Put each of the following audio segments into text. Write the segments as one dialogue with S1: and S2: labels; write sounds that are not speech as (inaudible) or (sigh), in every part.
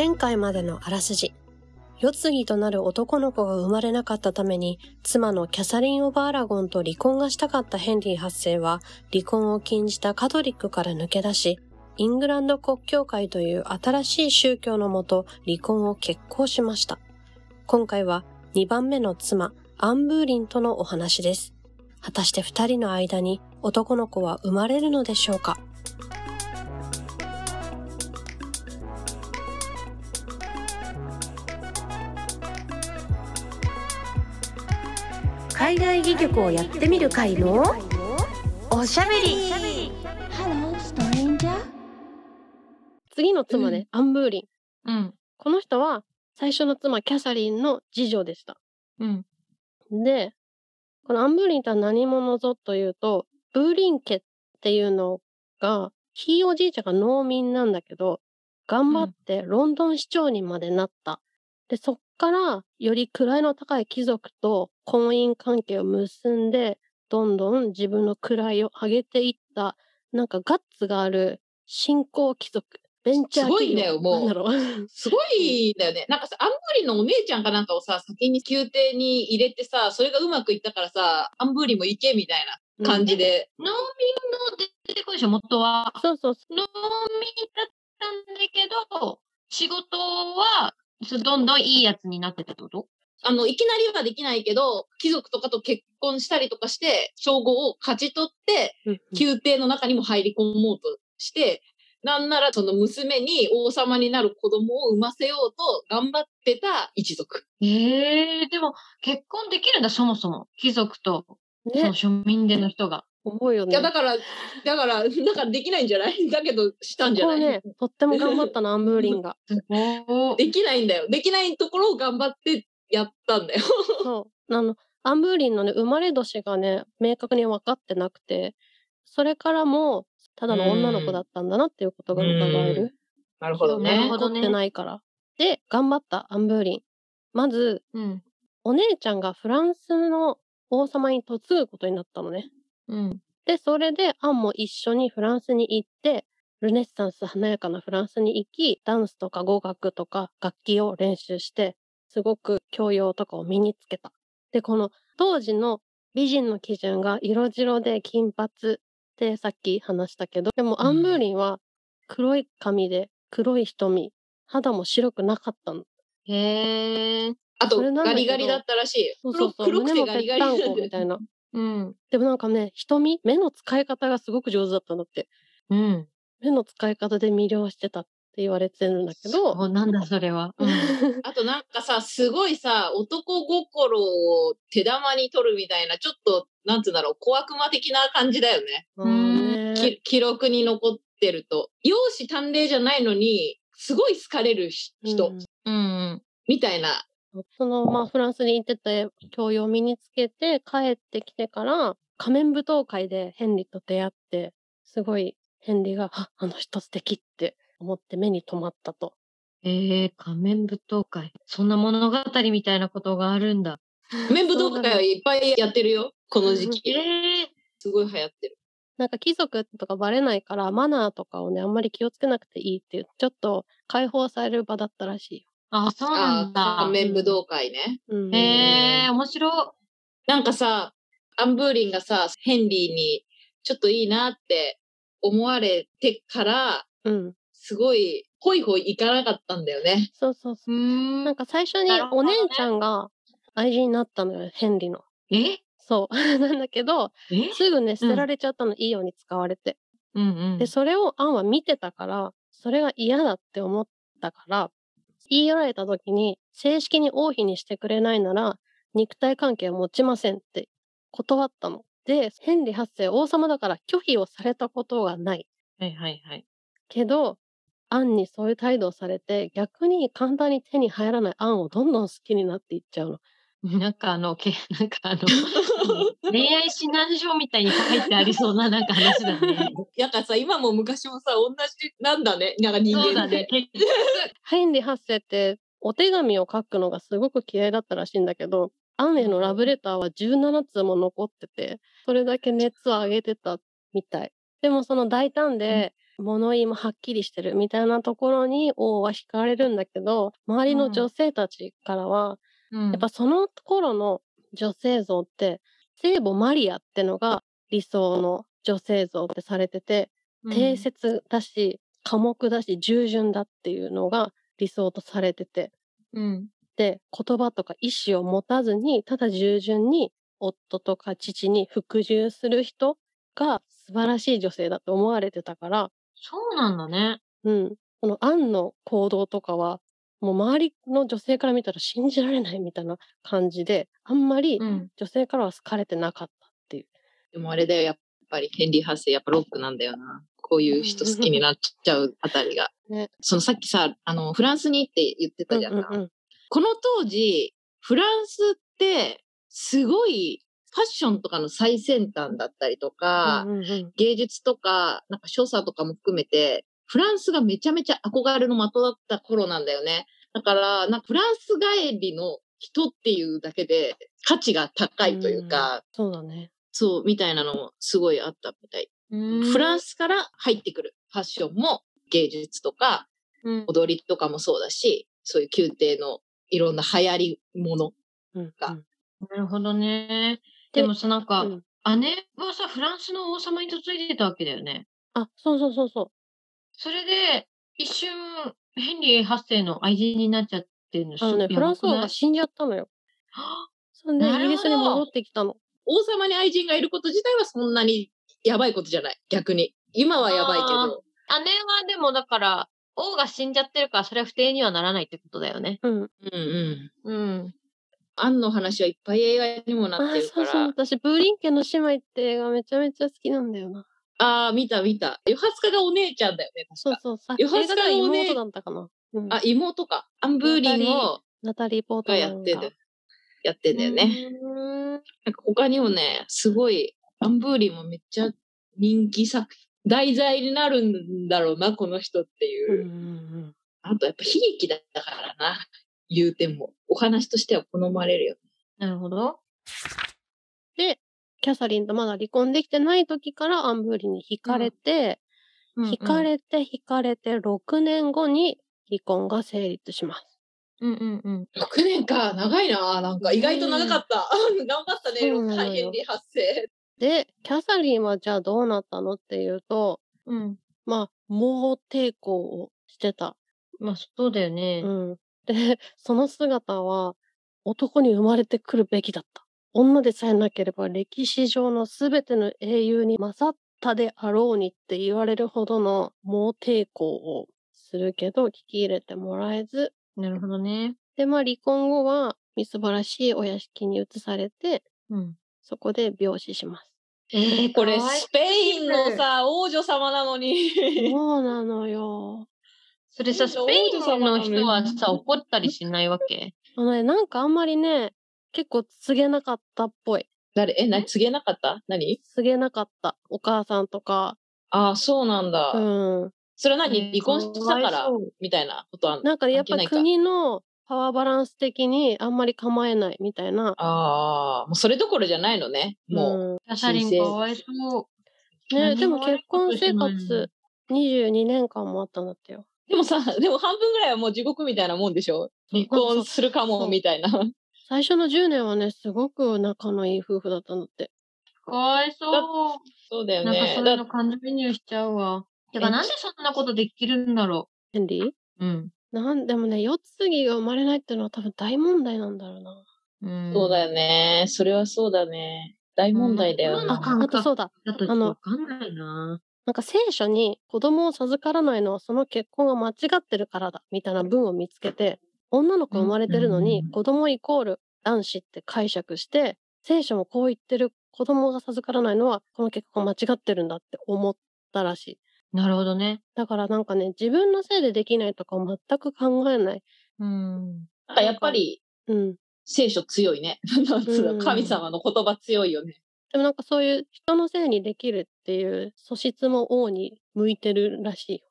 S1: 前回までのあらすじ。世継ぎとなる男の子が生まれなかったために、妻のキャサリン・オバーラゴンと離婚がしたかったヘンリー8世は、離婚を禁じたカトリックから抜け出し、イングランド国教会という新しい宗教のもと離婚を決行しました。今回は2番目の妻、アンブーリンとのお話です。果たして2人の間に男の子は生まれるのでしょうか？海外戯曲をやってみる会のおしゃべり次の妻ね、アンブーリン。
S2: うん。
S1: この人は最初の妻キャサリンの次女でした。
S2: うん。
S1: で、このアンブーリンとは何者ぞというと、ブーリン家っていうのが、ひいおじいちゃんが農民なんだけど、頑張ってロンドン市長にまでなった。で、そっからより位の高い貴族と婚姻関係を結んで、どんどん自分の位を上げていった、なんかガッツがある新興貴族ベンチャーすごいんだよ、も
S2: う。すごいんだよね。なんかさ、アンブリのお姉ちゃんかなんかをさ、先に宮廷に入れてさ、それがうまくいったからさ、アンブリも行けみたいな感じで。
S3: 農民の出てくるでしょ、元は。
S1: そうそう
S3: 農民だったんだけど、仕事は、どんどんいいやつになってたってこと？
S2: あの、いきなりはできないけど、貴族とかと結婚したりとかして、称号を勝ち取って、宮廷の中にも入り込もうとして、なんならその娘に王様になる子供を産ませようと頑張ってた一族。
S3: ええー、でも結婚できるんだ、そもそも。貴族と、その庶民での人が。
S1: 思うよね。
S2: いや、だから、だから、なんかできないんじゃない？(laughs) だけど、したんじゃない？ね、
S1: とっても頑張ったな、アンブーリンが。(laughs)
S2: できないんだよ。できないところを頑張ってやったんだよ。(laughs)
S1: そう。あの、アンブーリンのね、生まれ年がね、明確に分かってなくて、それからも、ただの女の子だったんだなっていうことが伺える。
S2: なるほどね。
S1: 残ってないから。で、頑張ったアンブーリン。まず、
S3: うん、
S1: お姉ちゃんがフランスの王様に嫁ぐことになったのね。
S3: うん、
S1: で、それでアンも一緒にフランスに行って、ルネッサンス華やかなフランスに行き、ダンスとか語学とか楽器を練習して、すごく教養とかを身につけた。で、この当時の美人の基準が色白で金髪ってさっき話したけど、でもアンブーリンは黒い髪で黒い瞳、肌も白くなかったの。
S3: へえ。
S2: あと、ガリガリだったらしい。
S1: そうそうそう。黒くてガリガリ。みたいな。
S3: うん。
S1: でもなんかね、瞳、目の使い方がすごく上手だったんだって。
S3: うん。
S1: 目の使い方で魅了してたって言われてるんだけど。
S3: なんだそれは。
S2: うん、(laughs) あとなんかさ、すごいさ、男心を手玉に取るみたいな、ちょっと、なんつうんだろう、小悪魔的な感じだよね。
S1: うん
S2: 記録に残ってると。容姿端麗じゃないのに、すごい好かれる人。
S3: うん。
S2: みたいな。
S1: その、まあ、フランスに行ってて、教養を身につけて、帰ってきてから、仮面舞踏会でヘンリーと出会って、すごい、ヘンリーが、あ、あの人素敵って思って目に留まったと。
S3: ええー、仮面舞踏会。そんな物語みたいなことがあるんだ。(laughs)
S2: 仮面舞踏会はいっぱいやってるよ、この時期。
S3: ええー、
S2: すごい流行ってる。
S1: なんか貴族とかバレないからマナーとかをね、あんまり気をつけなくていいっていう、ちょっと解放される場だったらしいよ。
S3: あ、そうなんだ。
S2: 仮面武道会ね。
S1: うん、
S3: へえ、面白
S2: なんかさ、アンブーリンがさ、ヘンリーにちょっといいなって思われてから、
S1: うん、
S2: すごい、ホイホイ行かなかったんだよね。
S1: そうそうそう。なんか最初にお姉ちゃんが愛人になったのよ、ヘンリーの。
S3: え？
S1: そう。(laughs) なんだけど、すぐね、捨てられちゃったの、うん、いいように使われて。
S3: うんうん、
S1: で、それをアンは見てたから、それが嫌だって思ったから、言い寄られた時に、正式に王妃にしてくれないなら、肉体関係は持ちませんって断ったの。で、ヘンリー8世王様だから拒否をされたことがない。
S3: はいはいはい。
S1: けど、アンにそういう態度をされて、逆に簡単に手に入らないアンをどんどん好きになっていっちゃうの。
S3: なんかあの、け (laughs) なんかあの、恋愛指南書みたいに書いてありそうななんか話だね。(laughs)
S2: なんかさ、今も昔もさ、同じなんだね、なんか人間って。ね、(laughs)
S1: ヘンリー8世ってお手紙を書くのがすごく嫌いだったらしいんだけど、アンへのラブレターは17通も残ってて、それだけ熱を上げてたみたい。でもその大胆で物言いもはっきりしてるみたいなところに王は惹かれるんだけど、周りの女性たちからは、
S3: うん
S1: やっぱその頃の女性像って、聖母マリアってのが理想の女性像ってされてて、定説だし、寡黙だし、従順だっていうのが理想とされてて、
S3: うん。
S1: で、言葉とか意思を持たずに、ただ従順に夫とか父に服従する人が素晴らしい女性だと思われてたから、
S3: そうなんだね。
S1: うん。このアンの行動とかは、もう周りの女性から見たら信じられないみたいな感じで、あんまり
S3: うん。
S1: 女性からは好かれてなかったっていう。
S2: でもあれだよ、やっぱりヘンリー8世、やっぱロックなんだよな。こういう人好きになっちゃうあたりが。(laughs)
S1: ね
S2: そのさっきさ、あの、フランスにって言ってたじゃんか。
S1: うんうんうん
S2: この当時、フランスって、すごい、ファッションとかの最先端だったりとか、
S1: うんうんうん
S2: 芸術とか、なんか所作とかも含めて、フランスがめちゃめちゃ憧れの的だった頃なんだよね。だから、なんかフランス帰りの人っていうだけで価値が高いというか、
S1: そうだね。
S2: そう、みたいなのもすごいあったみたい。フラン
S3: ス、
S2: スから入ってくるファッションも芸術とか
S3: うん
S2: 踊りとかもそうだし、そういう宮廷のいろんな流行りもの。
S1: うん
S2: が
S1: うん
S3: なるほどね。
S1: で
S3: でもさ、なんか、
S1: うん
S3: 姉はさ、フランスの王様に嫁いでたわけだよね。
S1: あ、そうそうそうそ
S3: それで、一瞬、ヘンリー8世の愛人になっちゃってるの
S1: う。あのね、
S3: す
S1: フランス王が死んじゃったのよ。そんで、イギリスに戻ってきたの。
S2: 王様に愛人がいること自体はそんなにやばいことじゃない。逆に。今はやばいけど。
S3: 姉はでもだから、王が死んじゃってるから、それは不定にはならないってことだよね。
S1: うん。
S2: うんうん。
S3: うん。
S2: アンの話はいっぱい映画にもな
S1: あ
S2: ってる
S1: そうそう。
S2: から。
S1: 私、ブーリン家の姉妹って映画めちゃめちゃ好きなんだよな。
S2: ああ、見た見た。ヨハスカがお姉ちゃんだよね、確か。
S1: そうそう。さ
S2: ヨハ
S1: 映画では
S2: スカのね
S1: 妹だったかな。うん、
S2: あ、妹か。アンブーリンを
S1: ナタリー・ポート
S2: がやってる。やってんだよね。なんか他にもね、すごい、アンブーリンもめっちゃ人気作品、題材になるんだろうな、この人っていう。
S1: うんうんうん
S2: あとやっぱ悲劇だったからな、言うても。お話としては好まれるよ。
S3: なるほど。
S1: で、キャサリンとまだ離婚できてない時からアンブーリンに惹かれて、惹かれて惹かれて6年後に離婚が成立します。
S3: うんうんうん。
S2: 6年か、長いな。なんか意外と長かった。(laughs) 頑張ったね、
S1: そうなのよ
S2: 6回ヘンリー発生。
S1: で、キャサリンはじゃあどうなったのっていうと、
S3: うん。
S1: まあ、猛抵抗をしてた。
S3: まあ、そうだよね。
S1: うん。で、その姿は男に生まれてくるべきだった。女でさえなければ歴史上のすべての英雄に勝ったであろうにって言われるほどの猛抵抗をするけど聞き入れてもらえず、
S3: なるほどね。
S1: で、まあ離婚後はみすぼらしいお屋敷に移されて、
S3: うん。
S1: そこで病死します。
S3: えー、
S2: これ、スペインのさ、王女様なのに。
S1: そうなのよ。
S3: それさ、スペインの人はさ、怒ったりしないわけ？
S1: あのね、なんかあんまりね、結構告げなかったっぽい。
S2: 誰え、な、告げなかった？何？
S1: 告げなかった。お母さんとか。
S2: ああ、そうなんだ。
S1: うん。
S2: それは何？離婚したか
S3: からわいそう
S2: みたいなことあんの？
S1: なんかやっぱ
S2: 関係ないか？
S1: 国のパワーバランス的にあんまり構えないみたいな。
S2: ああ、もうそれどころじゃないのね。もう。
S1: うん
S3: キャサリンかわいそう。
S1: ね、
S3: 何
S1: でも
S3: も悪い
S1: 結婚生
S3: ことしてないの
S1: 活22年間もあったんだってよ。
S2: でもさ、でも半分ぐらいはもう地獄みたいなもんでしょ離婚するかも、みたいな。
S1: 最初の10年はね、すごく仲のいい夫婦だったんだって。
S3: かわいそう。
S2: そうだよ
S3: なんかそういうの感情移入しちゃうわ。てか、
S2: え？
S3: なんでそんなことできるんだろ
S1: ヘンリー？
S3: う。うん。
S1: なんでもね、世継ぎが生まれないっていうのは多分大問題なんだろうな。
S3: うん、
S2: そうだよね。それはそうだね。大問題だよ
S3: うん
S2: な。
S1: あ、あとそうだ。
S3: だと
S1: あの
S3: わかんないな。
S1: なんか聖書に子供を授からないのはその結婚が間違ってるからだみたいな文を見つけて、女の子生まれてるのに
S3: うん
S1: 子供イコール男子って解釈して、聖書もこう言ってる子供が授からないのはこの結婚が間違ってるんだって思ったらしい。
S3: なるほどね。
S1: だからなんかね、自分のせいでできないとかを全く考えない。
S3: うん。
S2: なんかやっぱり
S1: うん。
S2: 聖書強いね。(laughs) 神様の言葉強いよね。
S1: でもなんかそういう人のせいにできるっていう素質も王に向いてるらし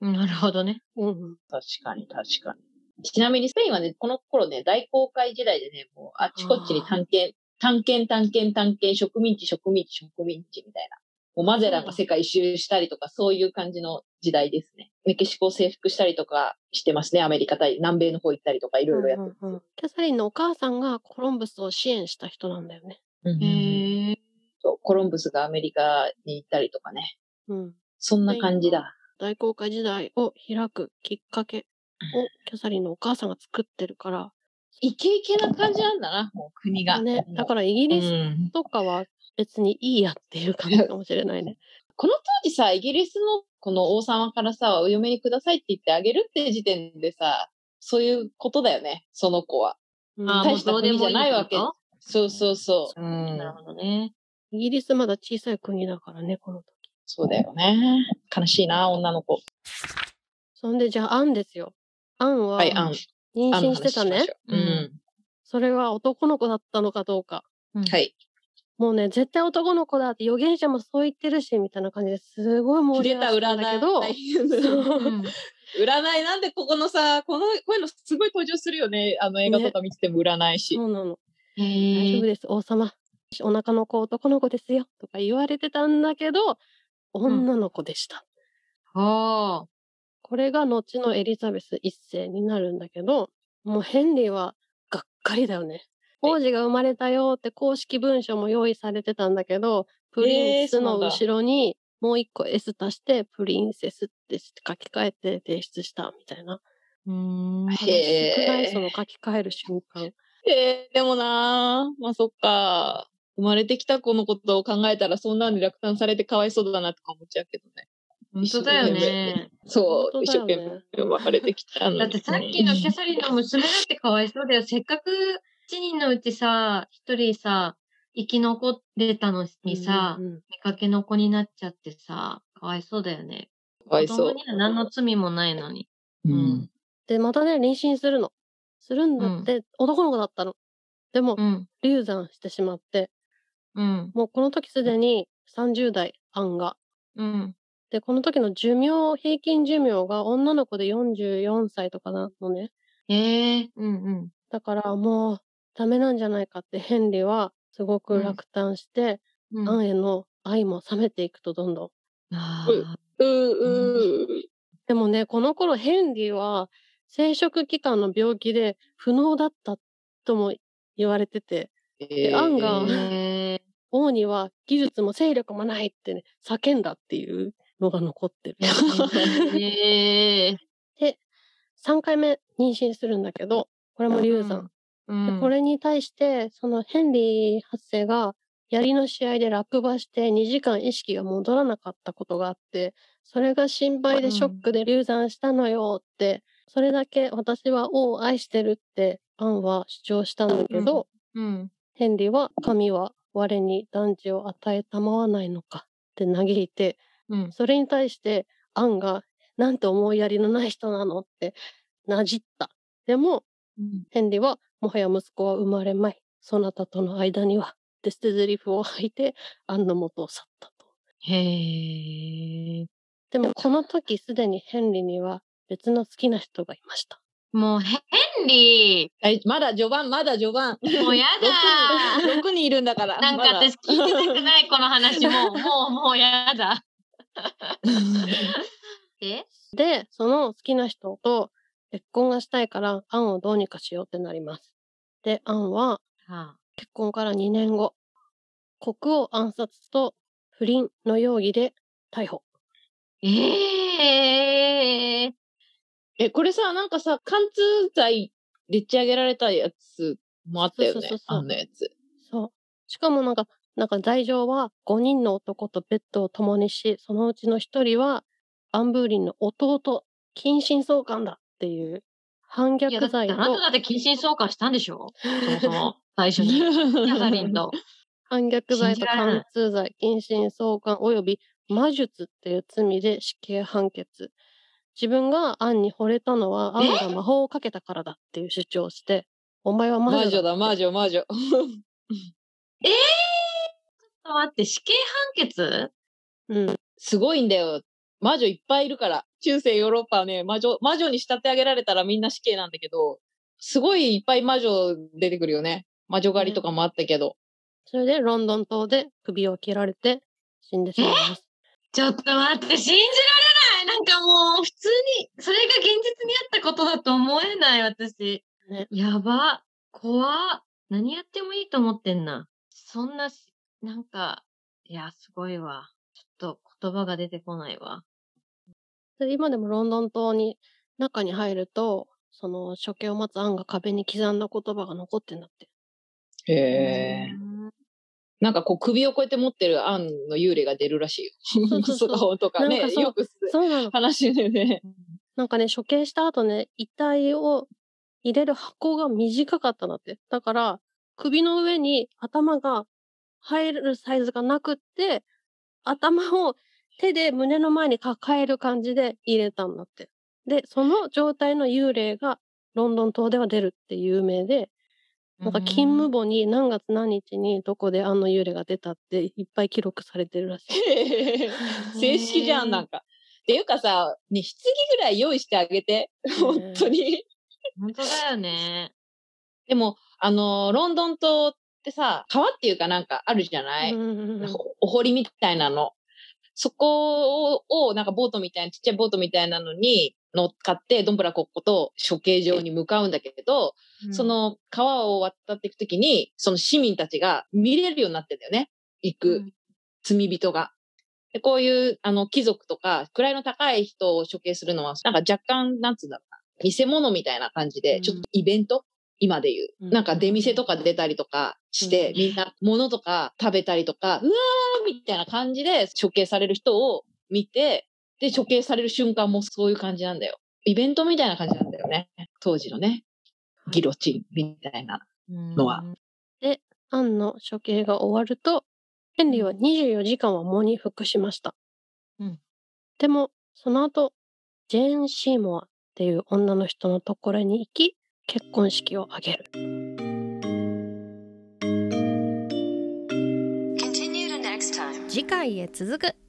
S1: いよ。
S3: なるほどね。
S1: うん。
S2: 確かに、確かに。ちなみにスペインはね、この頃ね、大航海時代でね、もうあっちこっちに探検、探検、探検、探検、植民地、植民地、植民地みたいな。もうマゼランが世界一周したりとか、そういう感じの時代ですね。メキシコを征服したりとかしてますね。アメリカ対南米の方行ったりとか、いろいろやって
S1: うんうんうんキャサリンのお母さんがコロンブスを支援した人なんだよね。
S2: うん
S3: へえ。
S2: そうコロンブスがアメリカに行ったりとかね。
S1: うん。
S2: そんな感じだ。
S1: 大航海時代を開くきっかけをキャサリンのお母さんが作ってるから。
S2: イケイケな感じなんだな、もう国が。
S1: ね、だからイギリスとかは別にいいやっていう感じかもしれないね。(laughs)
S2: この当時さ、イギリスのこの王様からさ、お嫁にくださいって言ってあげるって時点でさ、そういうことだよね、その子は。
S1: うん
S2: 大した国じゃないわけそうそうそう。う
S3: となる
S2: ん。
S3: ほどね。
S1: イギリスまだ小さい国だからね、この時。
S2: そうだよね。悲しいな、女の子。
S1: そんで、じゃあ、アンですよ。アンは
S2: はい、アン。
S1: 妊娠してたね
S2: 話しまし。ょう。うん。
S1: それは男の子だったのかどうか。
S3: うん
S2: はい。
S1: もうね、絶対男の子だって預言者もそう言ってるし、みたいな感じですごい盛り上がったんだけど、(laughs) (laughs)
S2: 占い。なんでここのさ、この、こういうのすごい登場するよね。あの映画とか見てても占い師。
S1: そうなの。大丈夫です、王様。お腹の子男の子ですよ。とか言われてたんだけど、女の子でした。
S3: は
S1: これが後のエリザベス一世になるんだけど、もうヘンリーはがっかりだよね。王子が生まれたよって公式文書も用意されてたんだけど、プリンスの後ろにもう一個 S 足して、プリンセスって書き換えて提出したみたいな。
S3: あ。うーん。
S2: へー
S1: 少ないその書き換える瞬間。
S2: えー、でもなーまあそっか。生まれてきた子のことを考えたらそんなんで落胆されてかわいそうだなとか思っちゃうけどね。
S3: 本当だよね。
S2: そう、一生懸命生まれてきたのに。
S3: だってさっきのキャサリンの娘だってかわいそうだよ。せっかく7人のうちさ、1人さ、生き残れたのにさ、
S1: うんうん
S3: 見かけの子になっちゃってさ、かわいそうだよね。
S2: かわいそう
S3: 子供。には何の罪もないのに。
S2: うん。
S1: で、またね、妊娠するの。するんだって、男の子だったの。でも、
S3: うん。
S1: 流産してしまって、
S3: うん。
S1: もうこの時すでに30代、アンが。
S3: うん。
S1: で、この時の寿命、平均寿命が女の子で44歳とかなのね。
S3: ええ。うんうん。
S1: だからもうダメなんじゃないかってヘンリーはすごく落胆して、
S3: うん、
S1: アンへの愛も冷めていくとどんどん。
S3: あ
S2: う、う、う、
S1: でもね、この頃ヘンリーは生殖器官の病気で不能だったとも言われてて、
S2: え
S1: アンが王には技術も勢力もないってね、叫んだっていうのが残ってる。
S3: ー、え (laughs)
S1: で、3回目妊娠するんだけど、これも流産。
S3: ー、
S1: でこれに対して、そのヘンリー8世が槍の試合で落馬して2時間意識が戻らなかったことがあって、それが心配でショックで流産したのよって、それだけ私は王を愛してるってアンは主張したんだけど、
S3: うん。
S1: ヘンリーは神は我に男児を与えたまわないのかって嘆いて、
S3: うん。
S1: それに対してアンがなんて思いやりのない人なの？ってなじった。でも、
S3: うん。
S1: ヘンリーは、もはや息子は生まれまい。そなたとの間には、って捨て台詞を吐いて、アンの元を去ったと。
S3: へえ。
S1: でも、この時すでにヘンリーには別の好きな人がいました。
S3: もう、ヘンリ
S2: はいまだ序盤、まだ序盤。
S3: ー、もうやだ
S2: 6人、6人いるんだから。
S3: なんか私聞いてたくない、この話もう、もう、もうやだ。(laughs) え？
S1: で、その好きな人と結婚がしたいから、アンをどうにかしようってなります。で、アンは
S3: は
S1: 結婚から2年後、国王暗殺と不倫の容疑で逮捕。
S3: ええー。
S2: え、これさ、なんかさ、貫通罪でっち上げられたやつもあったよね
S1: そうそうそう。そう
S2: あんなやつ。
S1: そう。しかもなんか、なんか罪状は5人の男とベッドを共にし、そのうちの1人はアンブーリンの弟、近親相関だっていう反逆罪
S3: ってあなた
S1: と
S3: だって近親相関したんでしょ？そもそも、(laughs) 最初に。キャサリンと。(laughs)
S1: 反逆罪と貫通罪、近親相関及び魔術っていう罪で死刑判決。自分がアンに惚れたのはアンが魔法をかけたからだっていう主張をして、お前は魔女だ。
S2: 魔女だ、魔女、魔女。
S3: え (laughs) えー、と待って、死刑判決？
S1: うん。
S2: すごいんだよ。魔女いっぱいいるから。中世ヨーロッパはね、魔女、魔女に仕立て上げられたらみんな死刑なんだけど、すごいいっぱい魔女出てくるよね。魔女狩りとかもあったけど。
S1: それでロンドン島で首を切られて死んでしまいます。
S3: ちょっと待って、信じられないなんかもう、普通に、それが現実にあったことだと思えない、私。
S1: ね
S3: やば。怖っ何やってもいいと思ってんな。そんなし、なんか、いや、すごいわ。ちょっと言葉が出てこないわ。
S1: で今でもロンドン島に中に入ると、その処刑を待つアンが壁に刻んだ言葉が残ってんだって。
S2: へえ。なんかこう首をこうやって持ってるアンの幽霊が出るらしいよ。
S1: そうそう (laughs)
S2: とかね
S1: か、
S2: よく
S1: そうなの。
S2: 話でね。
S1: なんかね、処刑した後ね、遺体を入れる箱が短かったんだって。だから、首の上に頭が入るサイズがなくって、頭を手で胸の前に抱える感じで入れたんだって。で、その状態の幽霊がロンドン島では出るって有名で、なんか勤務簿に何月何日にどこであの幽霊が出たっていっぱい記録されてるらしい。(laughs)
S2: 正式じゃん、なんか。(laughs) っていうかさ、ね、棺ぐらい用意してあげて。本当に。(laughs)
S3: 本当だよね。
S2: でも、あの、ロンドン島ってさ、川っていうかなんかあるじゃない、
S1: うんうんうん
S2: おお堀みたいなの。そこを、をなんかボートみたいな、ちっちゃいボートみたいなのに乗っかって、どんぶらこっこと処刑場に向かうんだけど、そ、の川を渡っていくときに、その市民たちが見れるようになってんだよね。行く罪人が。でこういう、あの、貴族とか、位の高い人を処刑するのは、なんか若干、なんつうんだろうな、見せ物みたいな感じで、
S3: うん
S2: ちょっとイベント今で言う。
S1: うん
S2: なんか出店とか出たりとかして、
S1: うん
S2: みんな物とか食べたりとか、うわーみたいな感じで処刑される人を見て、で、処刑される瞬間もそういう感じなんだよ。イベントみたいな感じなんだよね。当時のね。ギロチンみたいな。のは
S1: アンの処刑が終わると、ヘンリーは24時間は喪に服しました。
S3: うん
S1: でも、その後、ジェーン・シーモアっていう女の人のところに行き、結婚式を挙げる。次回へ続く。